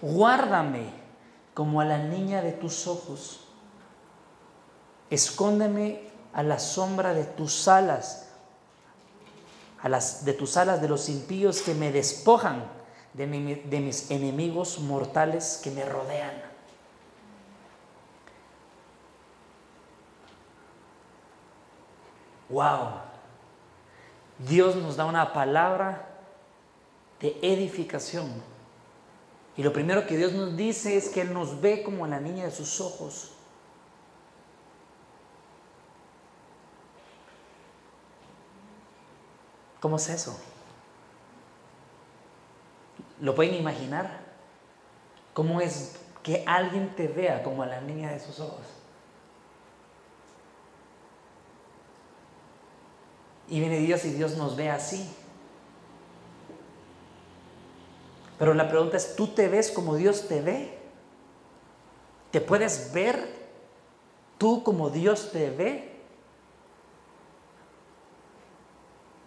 guárdame como a la niña de tus ojos. Escóndeme a la sombra de tus alas, a las de tus alas de los impíos que me despojan de, de mis enemigos mortales que me rodean. Wow. Dios nos da una palabra de edificación. Y lo primero que Dios nos dice es que Él nos ve como la niña de sus ojos. ¿Cómo es eso? ¿Lo pueden imaginar? ¿Cómo es que alguien te vea como a la niña de sus ojos? Y viene Dios y Dios nos ve así. Pero la pregunta es, ¿tú te ves como Dios te ve? ¿Te puedes ver tú como Dios te ve?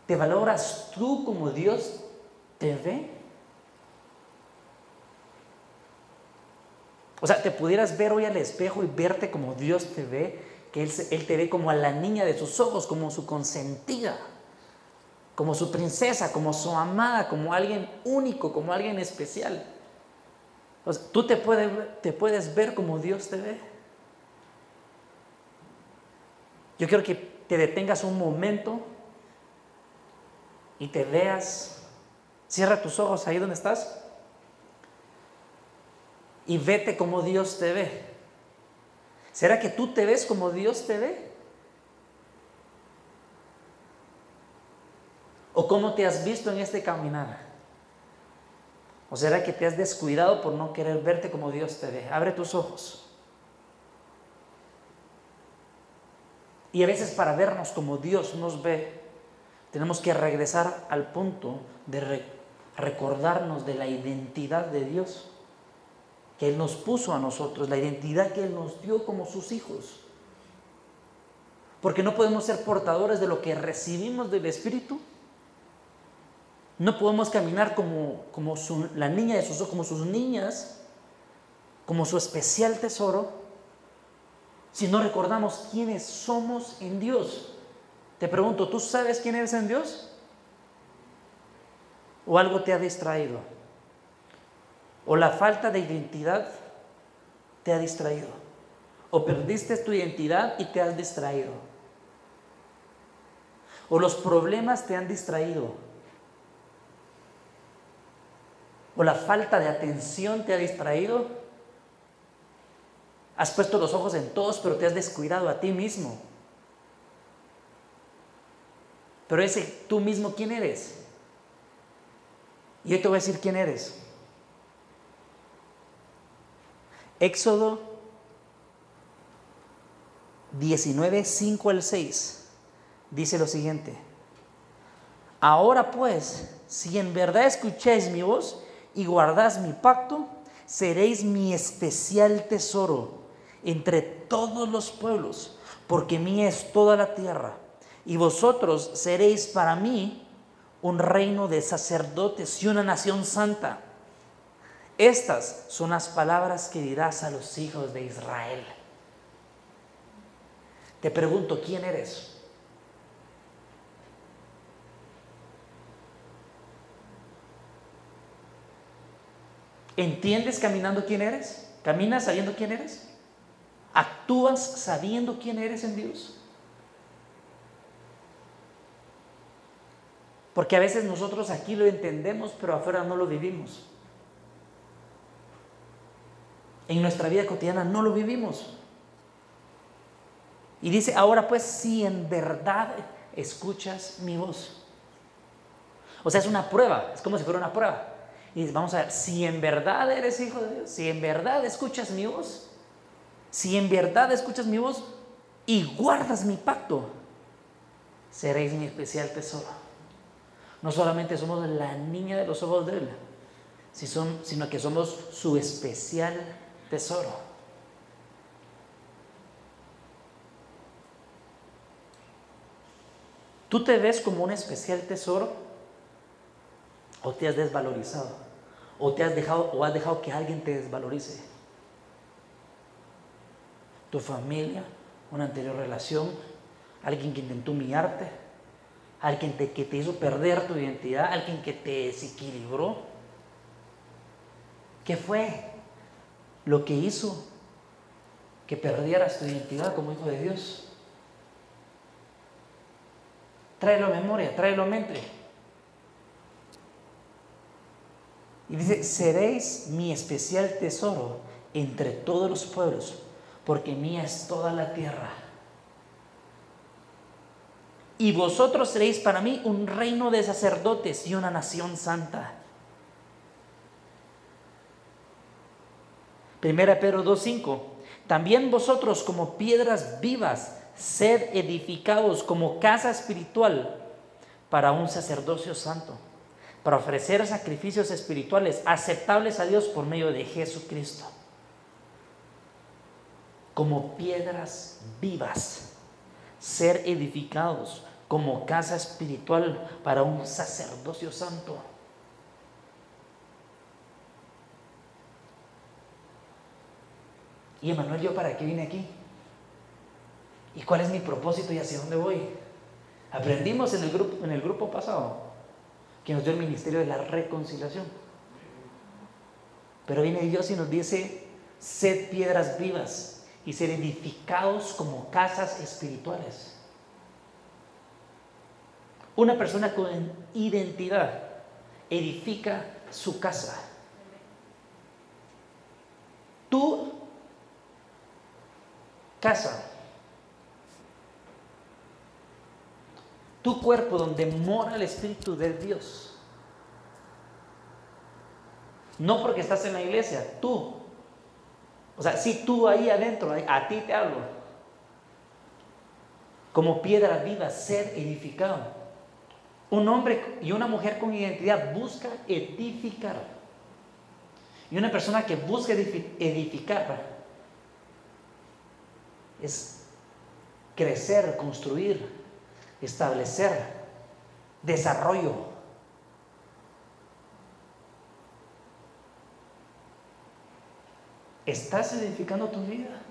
¿Te valoras tú como Dios te ve? O sea, ¿te pudieras ver hoy al espejo y verte como Dios te ve? Que él, él te ve como a la niña de sus ojos, como su consentida como su princesa, como su amada, como alguien único, como alguien especial. tú te, te puedes ver como Dios te ve. Yo quiero que te detengas un momento y te veas. Cierra tus ojos ahí donde estás y vete como Dios te ve. ¿Será que tú te ves como Dios te ve? ¿O cómo te has visto en este caminar? ¿O será que te has descuidado por no querer verte como Dios te ve? Abre tus ojos. Y a veces para vernos como Dios nos ve, tenemos que regresar al punto de recordarnos de la identidad de Dios que Él nos puso a nosotros, la identidad que Él nos dio como sus hijos. Porque no podemos ser portadores de lo que recibimos del Espíritu no podemos caminar como, como la niña de sus ojos, como sus niñas, como su especial tesoro, si no recordamos quiénes somos en Dios. Te pregunto, ¿tú sabes quién eres en Dios? ¿O algo te ha distraído? ¿O la falta de identidad te ha distraído? ¿O perdiste tu identidad y te has distraído? ¿O los problemas te han distraído? O la falta de atención te ha distraído. Has puesto los ojos en todos, pero te has descuidado a ti mismo. Pero ese tú mismo, ¿quién eres? Y yo te voy a decir quién eres. Éxodo 19, 5 al 6 dice lo siguiente. Ahora pues, si en verdad escucháis mi voz y guardáis mi pacto, seréis mi especial tesoro entre todos los pueblos, porque mía es toda la tierra, y vosotros seréis para mí un reino de sacerdotes y una nación santa. Estas son las palabras que dirás a los hijos de Israel. Te pregunto, ¿quién eres? ¿Entiendes caminando quién eres? ¿Caminas sabiendo quién eres? ¿Actúas sabiendo quién eres en Dios? Porque a veces nosotros aquí lo entendemos, pero afuera no lo vivimos. En nuestra vida cotidiana no lo vivimos. Y dice, ahora pues si en verdad escuchas mi voz. O sea, es una prueba, es como si fuera una prueba. Y vamos a ver, si en verdad eres hijo de Dios, si en verdad escuchas mi voz, si en verdad escuchas mi voz y guardas mi pacto, seréis mi especial tesoro. No solamente somos la niña de los ojos de Él, sino que somos su especial tesoro. ¿Tú te ves como un especial tesoro? ¿O te has desvalorizado? o te has dejado o has dejado que alguien te desvalorice. Tu familia, una anterior relación, alguien que intentó humillarte, alguien que te hizo perder tu identidad, alguien que te desequilibró. ¿Qué fue lo que hizo que perdieras tu identidad como hijo de Dios? Tráelo a memoria, tráelo a mente. Y dice, seréis mi especial tesoro entre todos los pueblos, porque mía es toda la tierra. Y vosotros seréis para mí un reino de sacerdotes y una nación santa. Primera Pedro 2.5. También vosotros como piedras vivas sed edificados como casa espiritual para un sacerdocio santo, para ofrecer sacrificios espirituales aceptables a Dios por medio de Jesucristo. Como piedras vivas, ser edificados como casa espiritual para un sacerdocio santo. Y Emanuel, ¿yo para qué vine aquí? ¿Y cuál es mi propósito y hacia dónde voy? Aprendimos en el grupo, en el grupo pasado que nos dio el ministerio de la reconciliación. Pero viene Dios y nos dice, sed piedras vivas y ser edificados como casas espirituales. Una persona con identidad edifica su casa. Tu casa tu cuerpo donde mora el Espíritu de Dios. No porque estás en la iglesia, tú. O sea, si tú ahí adentro, a ti te hablo. Como piedra viva, ser edificado. Un hombre y una mujer con identidad busca edificar. Y una persona que busca edificar es crecer, construir, establecer desarrollo. ¿Estás edificando tu vida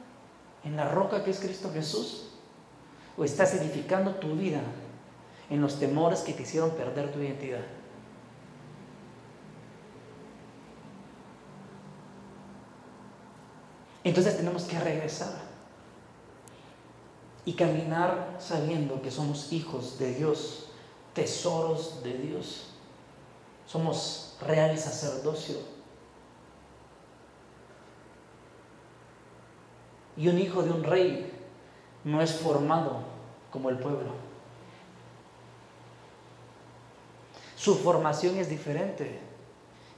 en la roca que es Cristo Jesús? ¿O estás edificando tu vida en los temores que te hicieron perder tu identidad? Entonces tenemos que regresar y caminar sabiendo que somos hijos de Dios, tesoros de Dios. Somos real sacerdocio. Y un hijo de un rey no es formado como el pueblo. Su formación es diferente.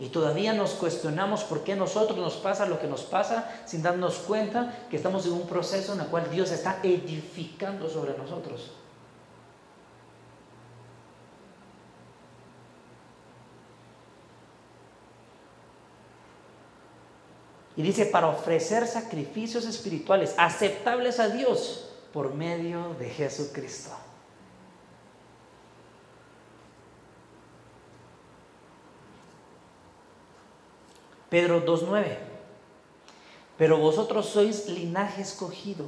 Y todavía nos cuestionamos por qué a nosotros nos pasa lo que nos pasa sin darnos cuenta que estamos en un proceso en el cual Dios está edificando sobre nosotros. Y dice, para ofrecer sacrificios espirituales aceptables a Dios por medio de Jesucristo. Pedro 2.9. Pero vosotros sois linaje escogido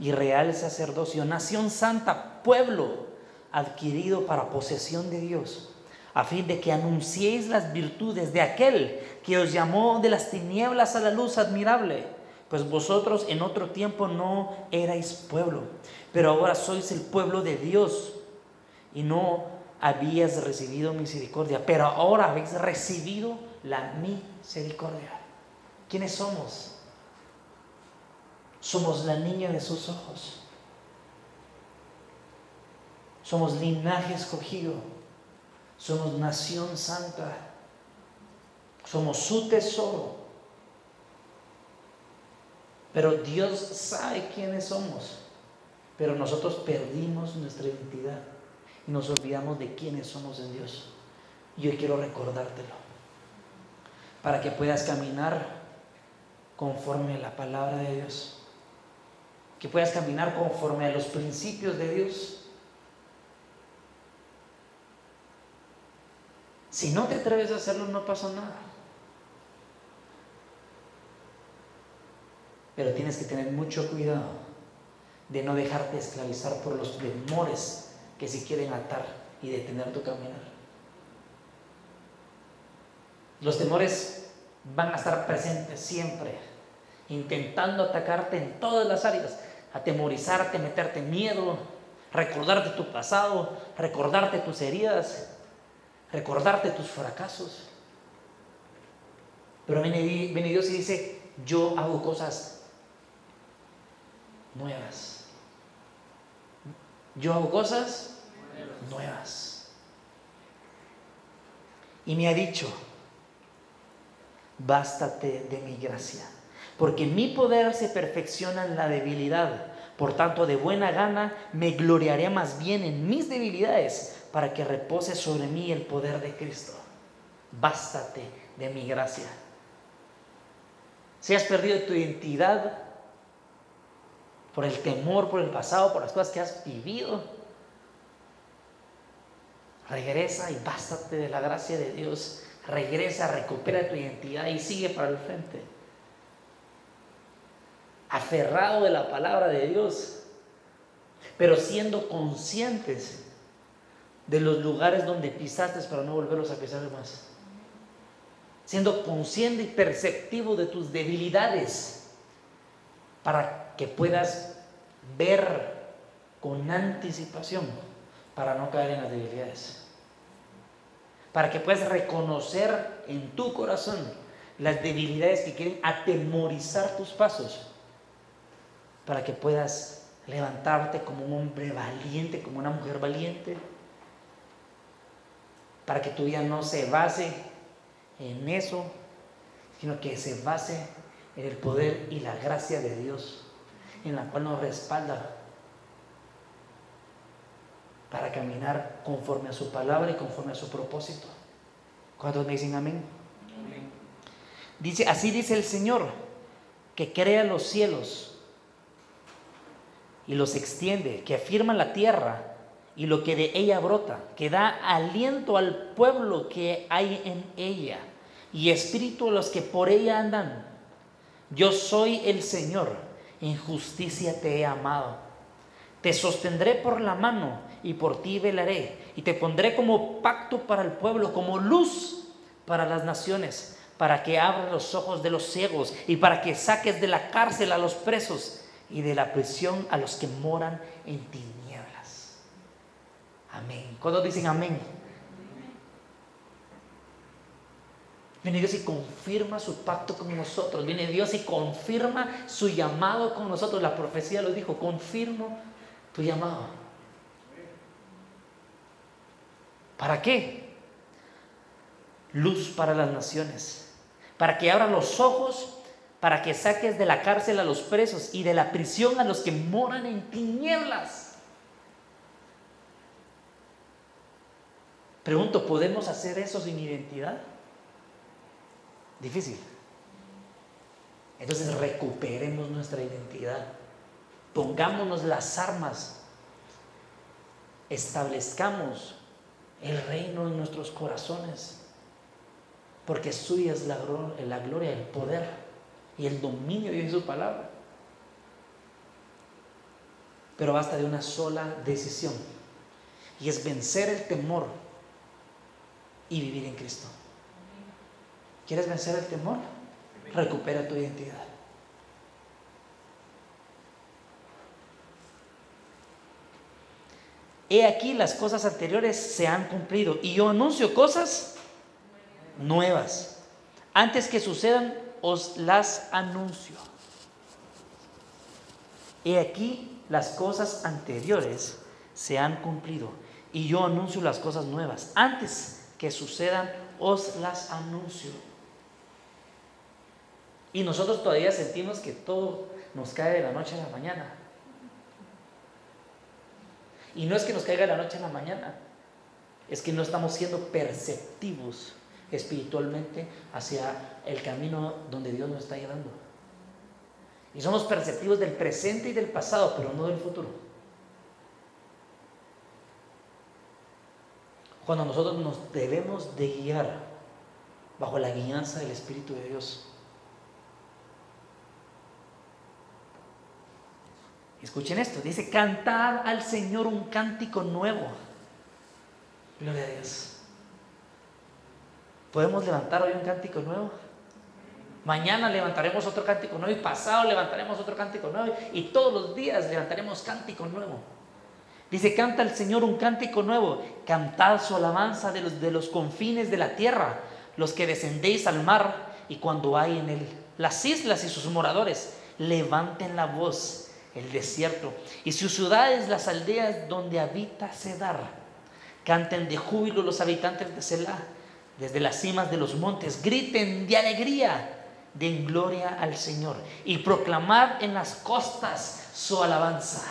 y real sacerdocio, nación santa, pueblo adquirido para posesión de Dios, a fin de que anunciéis las virtudes de aquel que os llamó de las tinieblas a la luz admirable. Pues vosotros en otro tiempo no erais pueblo, pero ahora sois el pueblo de Dios y no habías recibido misericordia, pero ahora habéis recibido la misericordia. ¿Quiénes somos? Somos la niña de sus ojos. Somos linaje escogido. Somos nación santa. Somos su tesoro. Pero Dios sabe quiénes somos. Pero nosotros perdimos nuestra identidad y nos olvidamos de quiénes somos en Dios. Y hoy quiero recordártelo para que puedas caminar conforme a la palabra de Dios, que puedas caminar conforme a los principios de Dios. Si no te atreves a hacerlo, no pasa nada. Pero tienes que tener mucho cuidado de no dejarte esclavizar por los temores que se quieren atar y detener tu caminar. Los temores van a estar presentes siempre, intentando atacarte en todas las áreas, atemorizarte, meterte miedo, recordarte tu pasado, recordarte tus heridas, recordarte tus fracasos. Pero viene, Dios y dice, yo hago cosas nuevas. Yo hago cosas nuevas. Y me ha dicho, bástate de mi gracia, porque mi poder se perfecciona en la debilidad. Por tanto, de buena gana me gloriaré más bien en mis debilidades para que repose sobre mí el poder de Cristo. Bástate de mi gracia. Si has perdido tu identidad por el temor, por el pasado, por las cosas que has vivido, regresa y bástate de la gracia de Dios. Regresa, recupera tu identidad y sigue para el frente. Aferrado de la palabra de Dios, pero siendo conscientes de los lugares donde pisaste para no volverlos a pisar más siendo consciente y perceptivo de tus debilidades, para que puedas ver con anticipación, para no caer en las debilidades. Para que puedas reconocer en tu corazón las debilidades que quieren atemorizar tus pasos, para que puedas levantarte como un hombre valiente, como una mujer valiente, para que tu vida no se base en eso, sino que se base en el poder y la gracia de Dios, en la cual nos respalda para caminar conforme a su palabra y conforme a su propósito. ¿Cuántos me dicen amén? amén? Dice, así dice el Señor, que crea los cielos y los extiende, que afirma la tierra y lo que de ella brota, que da aliento al pueblo que hay en ella y espíritu a los que por ella andan. Yo soy el Señor, en justicia te he amado. Te sostendré por la mano y por ti velaré, y te pondré como pacto para el pueblo, como luz para las naciones, para que abras los ojos de los ciegos y para que saques de la cárcel a los presos y de la prisión a los que moran en tinieblas. Amén. Cuando dicen amén? Viene Dios y confirma su pacto con nosotros. Viene Dios y confirma su llamado con nosotros. La profecía lo dijo, confirmo tu llamado. ¿Para qué? Luz para las naciones. Para que abran los ojos, para que saques de la cárcel a los presos y de la prisión a los que moran en tinieblas. Pregunto, ¿podemos hacer eso sin identidad? Difícil. Entonces recuperemos nuestra identidad. Pongámonos las armas. Establezcamos el reino en nuestros corazones. Porque suya es la, la gloria, el poder y el dominio de su palabra. Pero basta de una sola decisión. Y es vencer el temor y vivir en Cristo. ¿Quieres vencer el temor? Recupera tu identidad. He aquí las cosas anteriores se han cumplido y yo anuncio cosas nuevas. Antes que sucedan, os las anuncio. He aquí las cosas anteriores se han cumplido y yo anuncio las cosas nuevas. Antes que sucedan, os las anuncio. Y nosotros todavía sentimos que todo nos cae de la noche a la mañana. Y no es que nos caiga la noche a la mañana, es que no estamos siendo perceptivos espiritualmente hacia el camino donde Dios nos está llevando. Y somos perceptivos del presente y del pasado, pero no del futuro. Cuando nosotros nos debemos de guiar bajo la guianza del Espíritu de Dios. Escuchen esto, dice, cantad al Señor un cántico nuevo. Gloria a Dios. ¿Podemos levantar hoy un cántico nuevo? Mañana levantaremos otro cántico nuevo y pasado levantaremos otro cántico nuevo y todos los días levantaremos cántico nuevo. Dice, canta al Señor un cántico nuevo, cantad su alabanza de los, de los confines de la tierra, los que descendéis al mar y cuando hay en él las islas y sus moradores, levanten la voz el desierto y sus ciudades, las aldeas donde habita Cedar. Canten de júbilo los habitantes de Selah, desde las cimas de los montes, griten de alegría den gloria al Señor y proclamar en las costas su alabanza.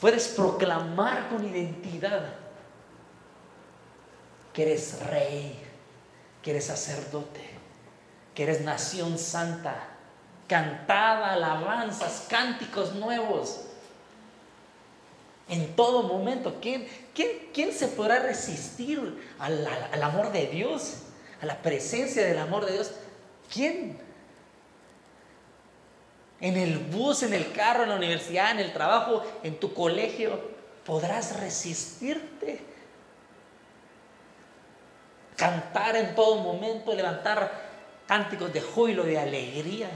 Puedes proclamar con identidad que eres rey, que eres sacerdote, que eres nación santa, cantada, alabanzas, cánticos nuevos. En todo momento, ¿quién, quién, se podrá resistir al, al amor de Dios? a la presencia del amor de Dios, ¿quién? En el bus, en el carro, en la universidad, en el trabajo, en tu colegio, podrás resistirte. Cantar en todo momento, levantar cánticos de júbilo, de alegría.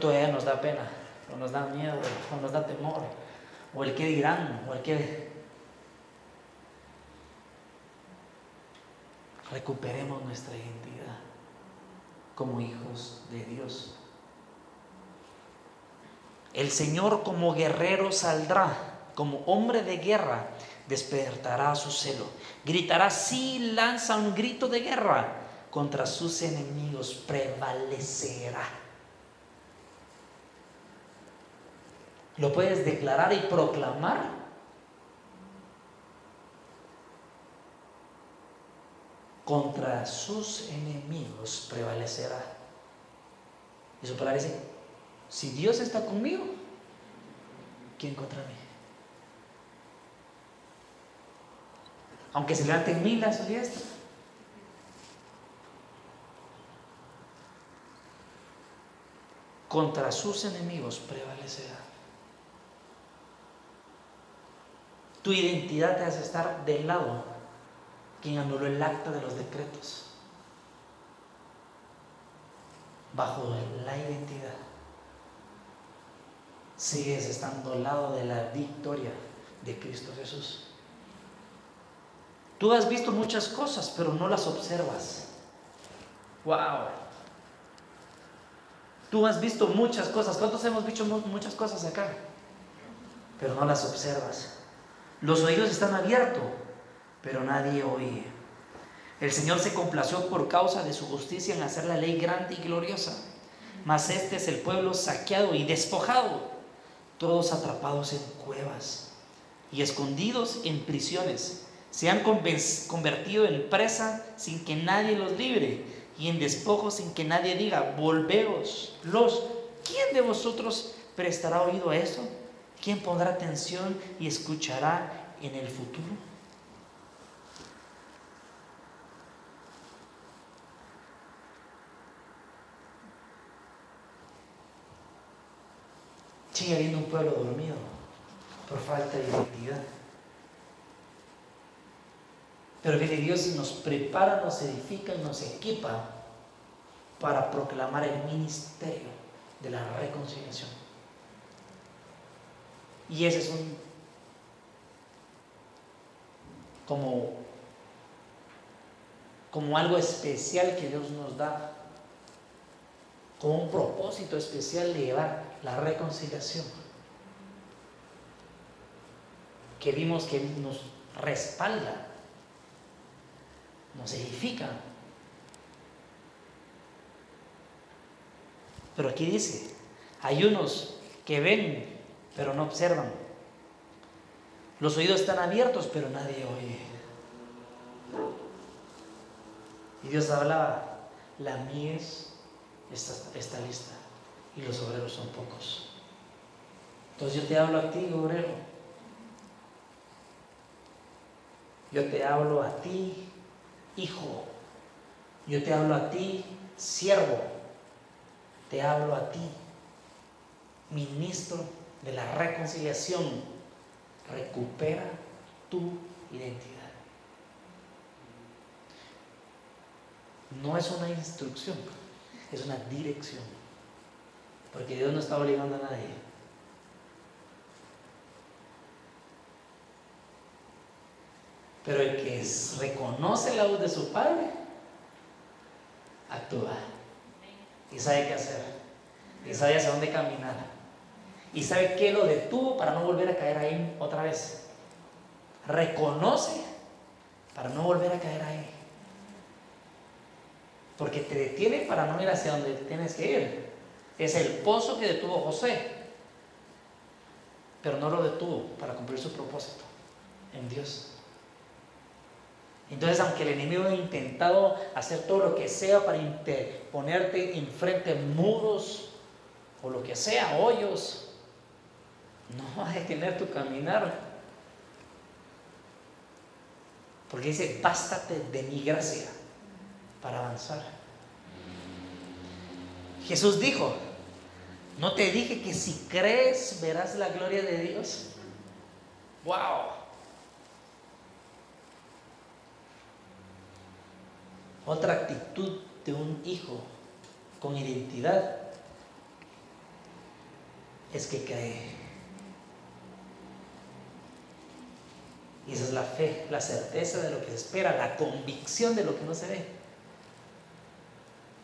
Todavía nos da pena, o nos da miedo, o nos da temor, o el que dirán, o el que recuperemos nuestra identidad como hijos de Dios. El Señor como guerrero saldrá, como hombre de guerra, despertará su celo. Gritará, sí, lanza un grito de guerra contra sus enemigos, prevalecerá. ¿Lo puedes declarar y proclamar? contra sus enemigos prevalecerá. Y su palabra dice, si Dios está conmigo, ¿quién contra mí? Aunque se levanten mil a su. Contra sus enemigos prevalecerá. Tu identidad te hace estar del lado quien anuló el acta de los decretos bajo la identidad. Sigues estando al lado de la victoria de Cristo Jesús. Tú has visto muchas cosas, pero no las observas. Wow. Tú has visto muchas cosas. ¿Cuántos hemos visto muchas cosas acá? Pero no las observas. Los oídos están abiertos, pero nadie oye. El Señor se complació por causa de su justicia en hacer la ley grande y gloriosa. Mas este es el pueblo saqueado y despojado, todos atrapados en cuevas y escondidos en prisiones. Se han convertido en presa sin que nadie los libre y en despojo sin que nadie diga, volveos los. ¿Quién de vosotros prestará oído a esto? ¿Quién pondrá atención y escuchará en el futuro? Sigue habiendo un pueblo dormido por falta de identidad. Pero viene Dios y nos prepara, nos edifica y nos equipa para proclamar el ministerio de la reconciliación. Y ese es un como, como algo especial que Dios nos da, como un propósito especial de llevar la reconciliación. Que vimos que nos respalda, nos edifica. Pero aquí dice, hay unos que ven, pero no observan. Los oídos están abiertos, pero nadie oye. Y Dios hablaba, la mies está, lista y los obreros son pocos. Entonces yo te hablo a ti, obrero. Yo te hablo a ti, hijo. Yo te hablo a ti, siervo, te hablo a ti, ministro de la reconciliación, recupera tu identidad. No es una instrucción, es una dirección. Porque Dios no está obligando a nadie. Pero el que reconoce la voz de su padre, actúa. Y sabe qué hacer. Y sabe hacia dónde caminar. Y sabe qué lo detuvo para no volver a caer ahí otra vez. Reconoce para no volver a caer ahí. Porque te detiene para no ir hacia donde tienes que ir. Es el pozo que detuvo José. Pero no lo detuvo para cumplir su propósito en Dios. Entonces, aunque el enemigo ha intentado hacer todo lo que sea para ponerte enfrente muros o lo que sea, hoyos, no va a detener tu caminar. Porque dice, bástate de mi gracia para avanzar. Jesús dijo, ¿no te dije que si crees verás la gloria de Dios? ¡Wow! Otra actitud de un hijo con identidad es que cree. Y esa es la fe, la certeza de lo que se espera, la convicción de lo que no se ve.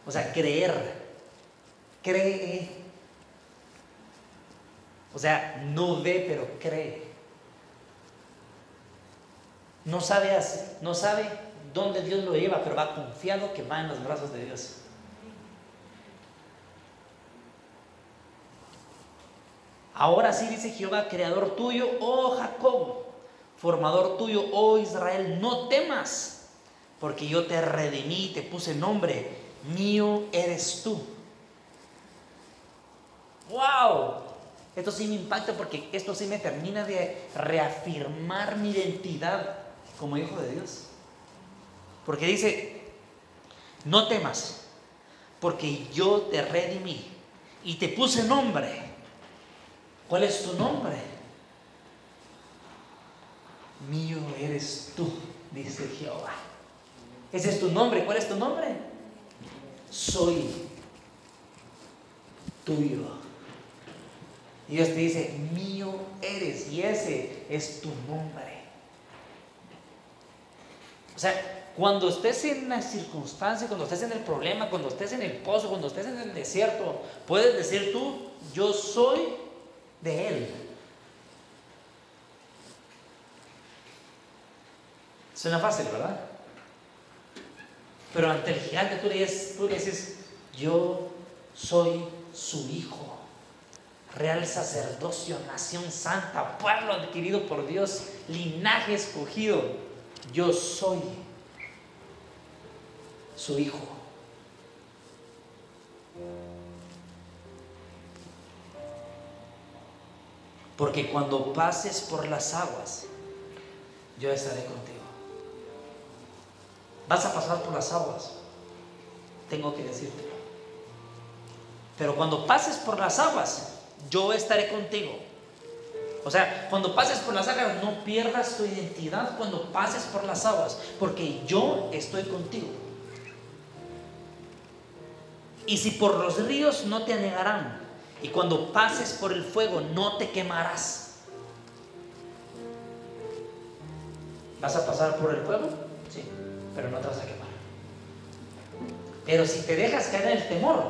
O sea, creer, cree. O sea, no ve, pero cree. No sabe, no sabe dónde Dios lo lleva, pero va confiado que va en los brazos de Dios. Ahora sí dice Jehová, creador tuyo, oh Jacob, formador tuyo, oh Israel, no temas, porque yo te redimí, te puse nombre, mío eres tú. ¡Wow! Esto sí me impacta porque esto sí me termina de reafirmar mi identidad como hijo de Dios. Porque dice, no temas, porque yo te redimí y te puse nombre. ¿Cuál es tu nombre? Mío eres tú, dice Jehová. Ese es tu nombre. ¿Cuál es tu nombre? Soy tuyo. Dios te dice, mío eres. Y ese es tu nombre. O sea, cuando estés en la circunstancia, cuando estés en el problema, cuando estés en el pozo, cuando estés en el desierto, puedes decir tú, yo soy de Él. Suena fácil, ¿verdad? Pero ante el gigante tú le, tú le dices, yo soy su hijo, real sacerdocio, nación santa, pueblo adquirido por Dios, linaje escogido, yo soy su Hijo. Porque cuando pases por las aguas, yo estaré contigo. Vas a pasar por las aguas, tengo que decirte. Pero cuando pases por las aguas, yo estaré contigo. O sea, cuando pases por las aguas, no pierdas tu identidad cuando pases por las aguas, porque yo estoy contigo. Y si por los ríos no te anegarán, y cuando pases por el fuego no te quemarás. ¿Vas a pasar por el fuego? Pero no te vas a quemar. Pero si te dejas caer en el temor,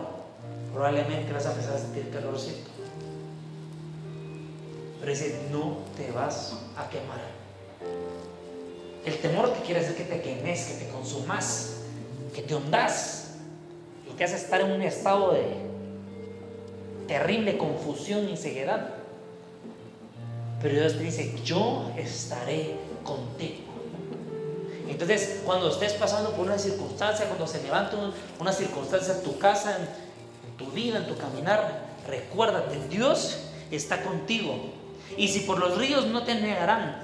probablemente vas a empezar a sentir calorcito. Pero dice, no te vas a quemar. El temor te quiere decir que te quemes, que te consumas, que te hundas que hace estar en un estado de terrible confusión y ceguedad. Pero Dios te dice, yo estaré contigo. Entonces, cuando estés pasando por una circunstancia, cuando se levanta una circunstancia en tu casa, en tu vida, en tu caminar, recuérdate, Dios está contigo. Y si por los ríos no te negarán,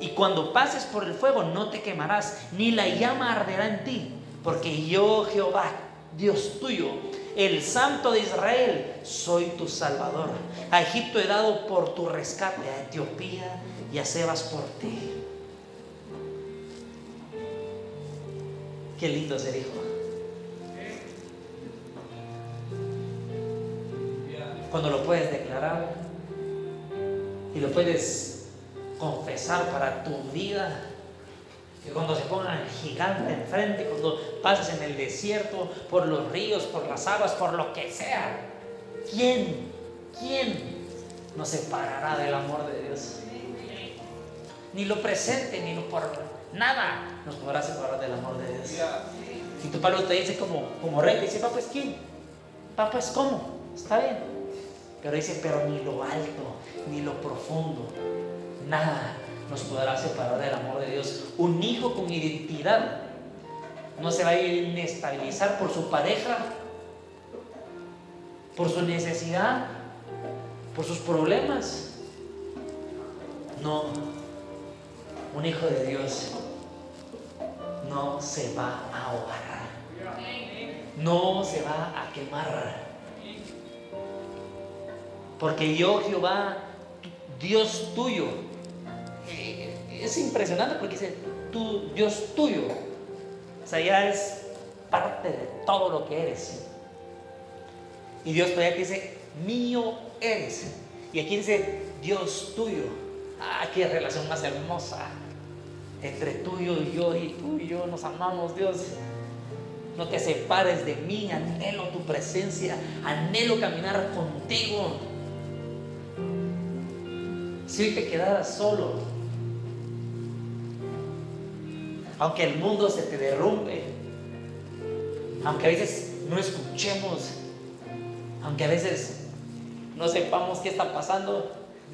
y cuando pases por el fuego no te quemarás, ni la llama arderá en ti, porque yo, Jehová, Dios tuyo, el Santo de Israel, soy tu Salvador. A Egipto he dado por tu rescate, a Etiopía y a Sebas por ti. Qué lindo ser hijo. Cuando lo puedes declarar y lo puedes confesar para tu vida. Que cuando se ponga el gigante enfrente, cuando pases en el desierto, por los ríos, por las aguas, por lo que sea, ¿quién, quién nos separará del amor de Dios? Ni lo presente, ni lo por nada nos podrá separar del amor de Dios. Y tu Pablo te dice como, como rey, dice, papá, es quién? Papá, es cómo? Está bien. Pero dice, pero ni lo alto, ni lo profundo, nada nos podrá separar del amor de Dios. Un hijo con identidad no se va a inestabilizar por su pareja, por su necesidad, por sus problemas. No, un hijo de Dios no se va a ahogar, no se va a quemar. Porque yo, Jehová, Dios tuyo, es impresionante porque dice, tú, Dios tuyo. O sea, ya es parte de todo lo que eres. Y Dios todavía dice, mío eres. Y aquí dice, Dios tuyo. Ah, qué relación más hermosa. Entre tuyo y yo, y tú y yo nos amamos, Dios. No te separes de mí, anhelo tu presencia, anhelo caminar contigo. Si hoy te quedaras solo, aunque el mundo se te derrumbe, aunque a veces no escuchemos, aunque a veces no sepamos qué está pasando,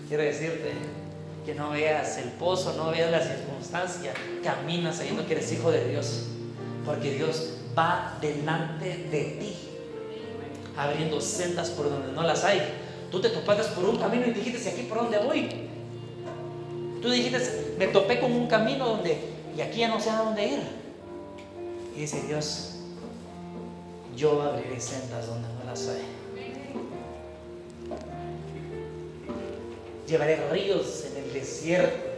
quiero decirte que no veas el pozo, no veas la circunstancia, camina sabiendo que eres hijo de Dios, porque Dios va delante de ti, abriendo sendas por donde no las hay. Tú te topaste por un camino y dijiste, ¿aquí por dónde voy? Tú dijiste, me topé con un camino donde y aquí ya no sé a dónde ir. Y dice Dios, yo abriré sendas donde no las hay. Llevaré ríos en el desierto.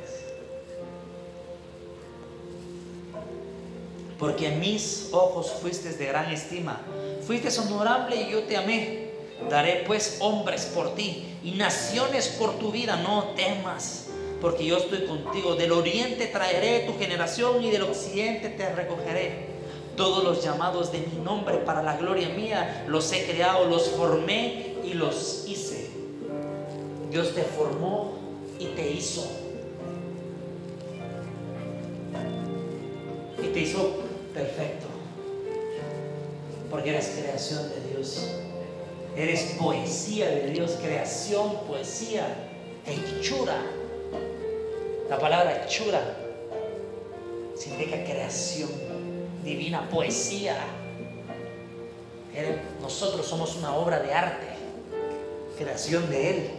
Porque en mis ojos fuiste de gran estima. Fuiste honorable y yo te amé. Daré pues hombres por ti y naciones por tu vida. No temas porque yo estoy contigo. Del oriente traeré tu generación y del occidente te recogeré. Todos los llamados de mi nombre para la gloria mía los he creado, los formé y los hice. Dios te formó y te hizo. Y te hizo perfecto. Porque eres creación de Dios. Eres poesía de Dios, creación, poesía, hechura la palabra chura significa creación, divina, poesía. Nosotros somos una obra de arte, creación de Él.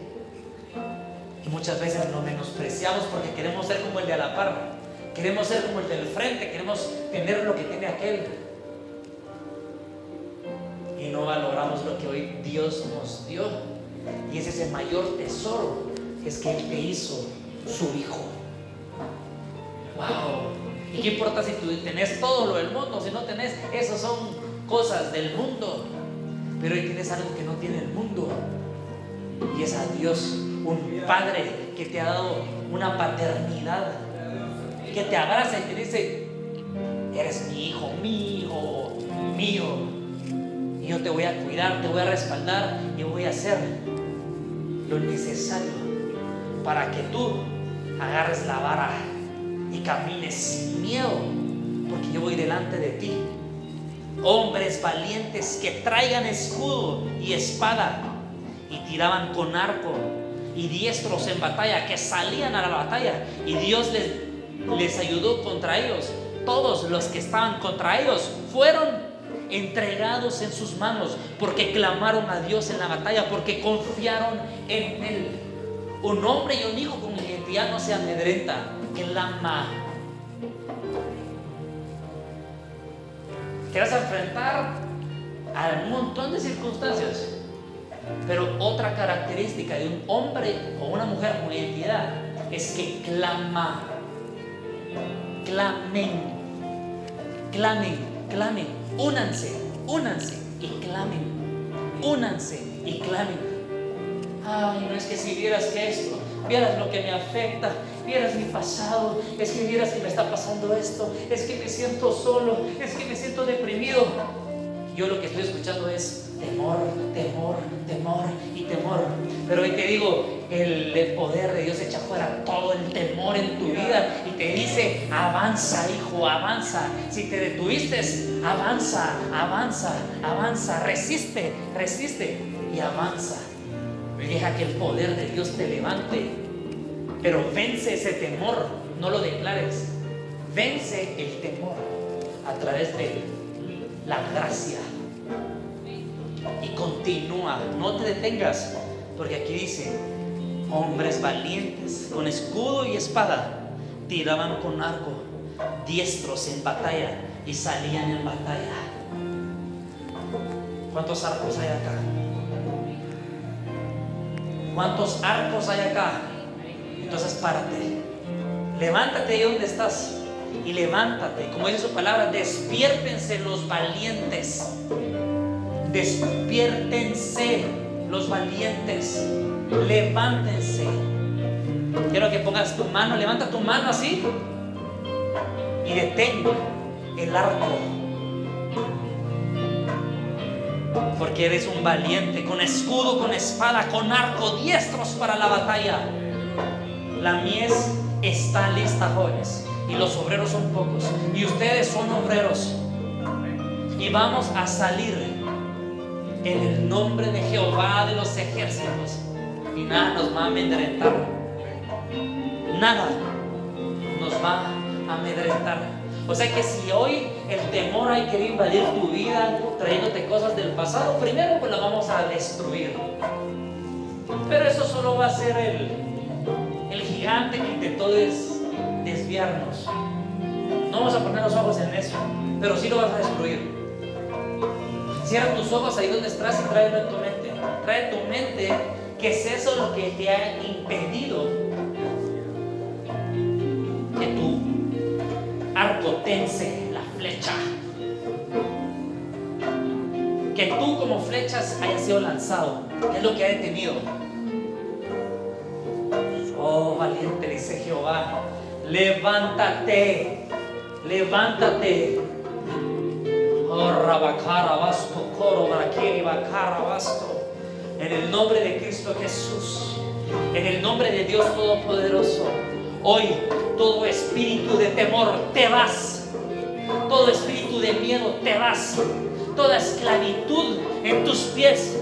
Y muchas veces lo menospreciamos porque queremos ser como el de a la par, queremos ser como el del frente, queremos tener lo que tiene aquel. Y no valoramos lo que hoy Dios nos dio. Y ese es el mayor tesoro, es que Él te hizo su Hijo. ¿Y qué importa si tú tenés todo lo del mundo? Si no tenés, esas son cosas del mundo. Pero hoy tienes algo que no tiene el mundo. Y es a Dios, un Padre que te ha dado una paternidad. Que te abraza y te dice, eres mi hijo, mi hijo, mío. Y yo te voy a cuidar, te voy a respaldar y voy a hacer lo necesario para que tú agarres la vara y camines sin miedo, porque yo voy delante de ti. Hombres valientes que traigan escudo y espada y tiraban con arco y diestros en batalla, que salían a la batalla y Dios les, les ayudó contra ellos. Todos los que estaban contra ellos fueron entregados en sus manos porque clamaron a Dios en la batalla, porque confiaron en Él. Un hombre y un hijo con identidad no se amedrenta, clama. Te vas a enfrentar a un montón de circunstancias. Pero otra característica de un hombre o una mujer con identidad es que clama. Clamen. Clamen, clamen. Únanse, únanse y clamen. Únanse y clamen. Ay, no es que si vieras que esto, vieras lo que me afecta, vieras mi pasado, es que vieras que me está pasando esto, es que me siento solo, es que me siento deprimido. Yo lo que estoy escuchando es temor, temor, temor y temor. Pero hoy te digo, el, poder de Dios echa fuera todo el temor en tu vida y te dice, avanza hijo, avanza. Si te detuviste, avanza, avanza, avanza, resiste, resiste y avanza. Deja que el poder de Dios te levante, pero vence ese temor, no lo declares. Vence el temor a través de la gracia y continúa, no te detengas, porque aquí dice, hombres valientes con escudo y espada tiraban con arco, diestros en batalla y salían en batalla. ¿Cuántos arcos hay acá? ¿Cuántos arcos hay acá? Entonces párate. Levántate ahí donde estás. Y levántate. Como dice su palabra, despiértense los valientes. Despiértense los valientes. Levántense. Quiero que pongas tu mano, levanta tu mano así y detén el arco. Porque eres un valiente, con escudo, con espada, con arco, diestros para la batalla. La mies está lista, jóvenes, y los obreros son pocos. Y ustedes son obreros. Y vamos a salir en el nombre de Jehová de los ejércitos. Y nada nos va a amedrentar. Nada nos va a amedrentar. O sea que si hoy el temor hay que invadir tu vida trayéndote cosas del pasado, primero pues la vamos a destruir. Pero eso solo va a ser el, el gigante que intentó desviarnos. No vamos a poner los ojos en eso, pero sí lo vas a destruir. Cierra tus ojos ahí donde estás y tráelo en tu mente. Trae tu mente que es eso lo que te ha impedido que tu arco tense la flecha. Que tú como flechas hayas sido lanzado. ¿Qué es lo que ha detenido? Oh, valiente, dice Jehová. Levántate, levántate en el nombre de Cristo Jesús, en el nombre de Dios Todopoderoso, hoy todo espíritu de temor te vas, todo espíritu de miedo te vas, toda esclavitud en tus pies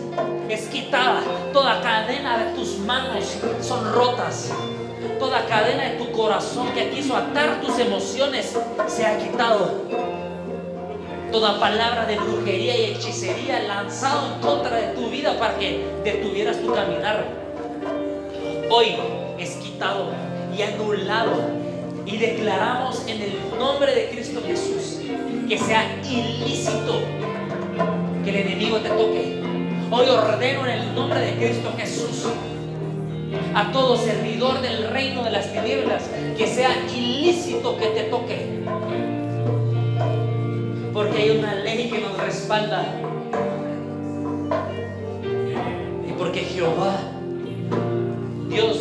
es quitada, toda cadena de tus manos son rotas, toda cadena de tu corazón que quiso atar tus emociones se ha quitado toda palabra de brujería y hechicería lanzado en contra de tu vida para que detuvieras tu caminar. Hoy es quitado y anulado y declaramos en el nombre de Cristo Jesús que sea ilícito que el enemigo te toque. Hoy ordeno en el nombre de Cristo Jesús a todo servidor del reino de las tinieblas que sea ilícito que te toque porque hay una ley que nos respalda. Y porque Jehová, Dios,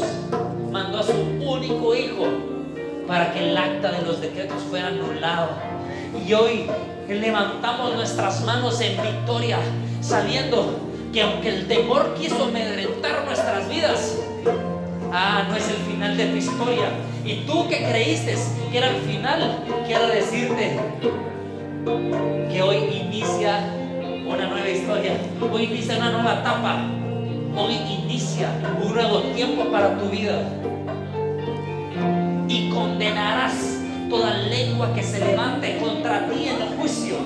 mandó a su único Hijo para que el acta de los decretos fuera anulado. Y hoy levantamos nuestras manos en victoria, sabiendo que aunque el temor quiso amedrentar nuestras vidas, ah, no es el final de tu historia. Y tú que creíste que era el final, quiero decirte, que hoy inicia una nueva historia, hoy inicia una nueva etapa, hoy inicia un nuevo tiempo para tu vida. Y condenarás toda lengua que se levante contra ti en el juicio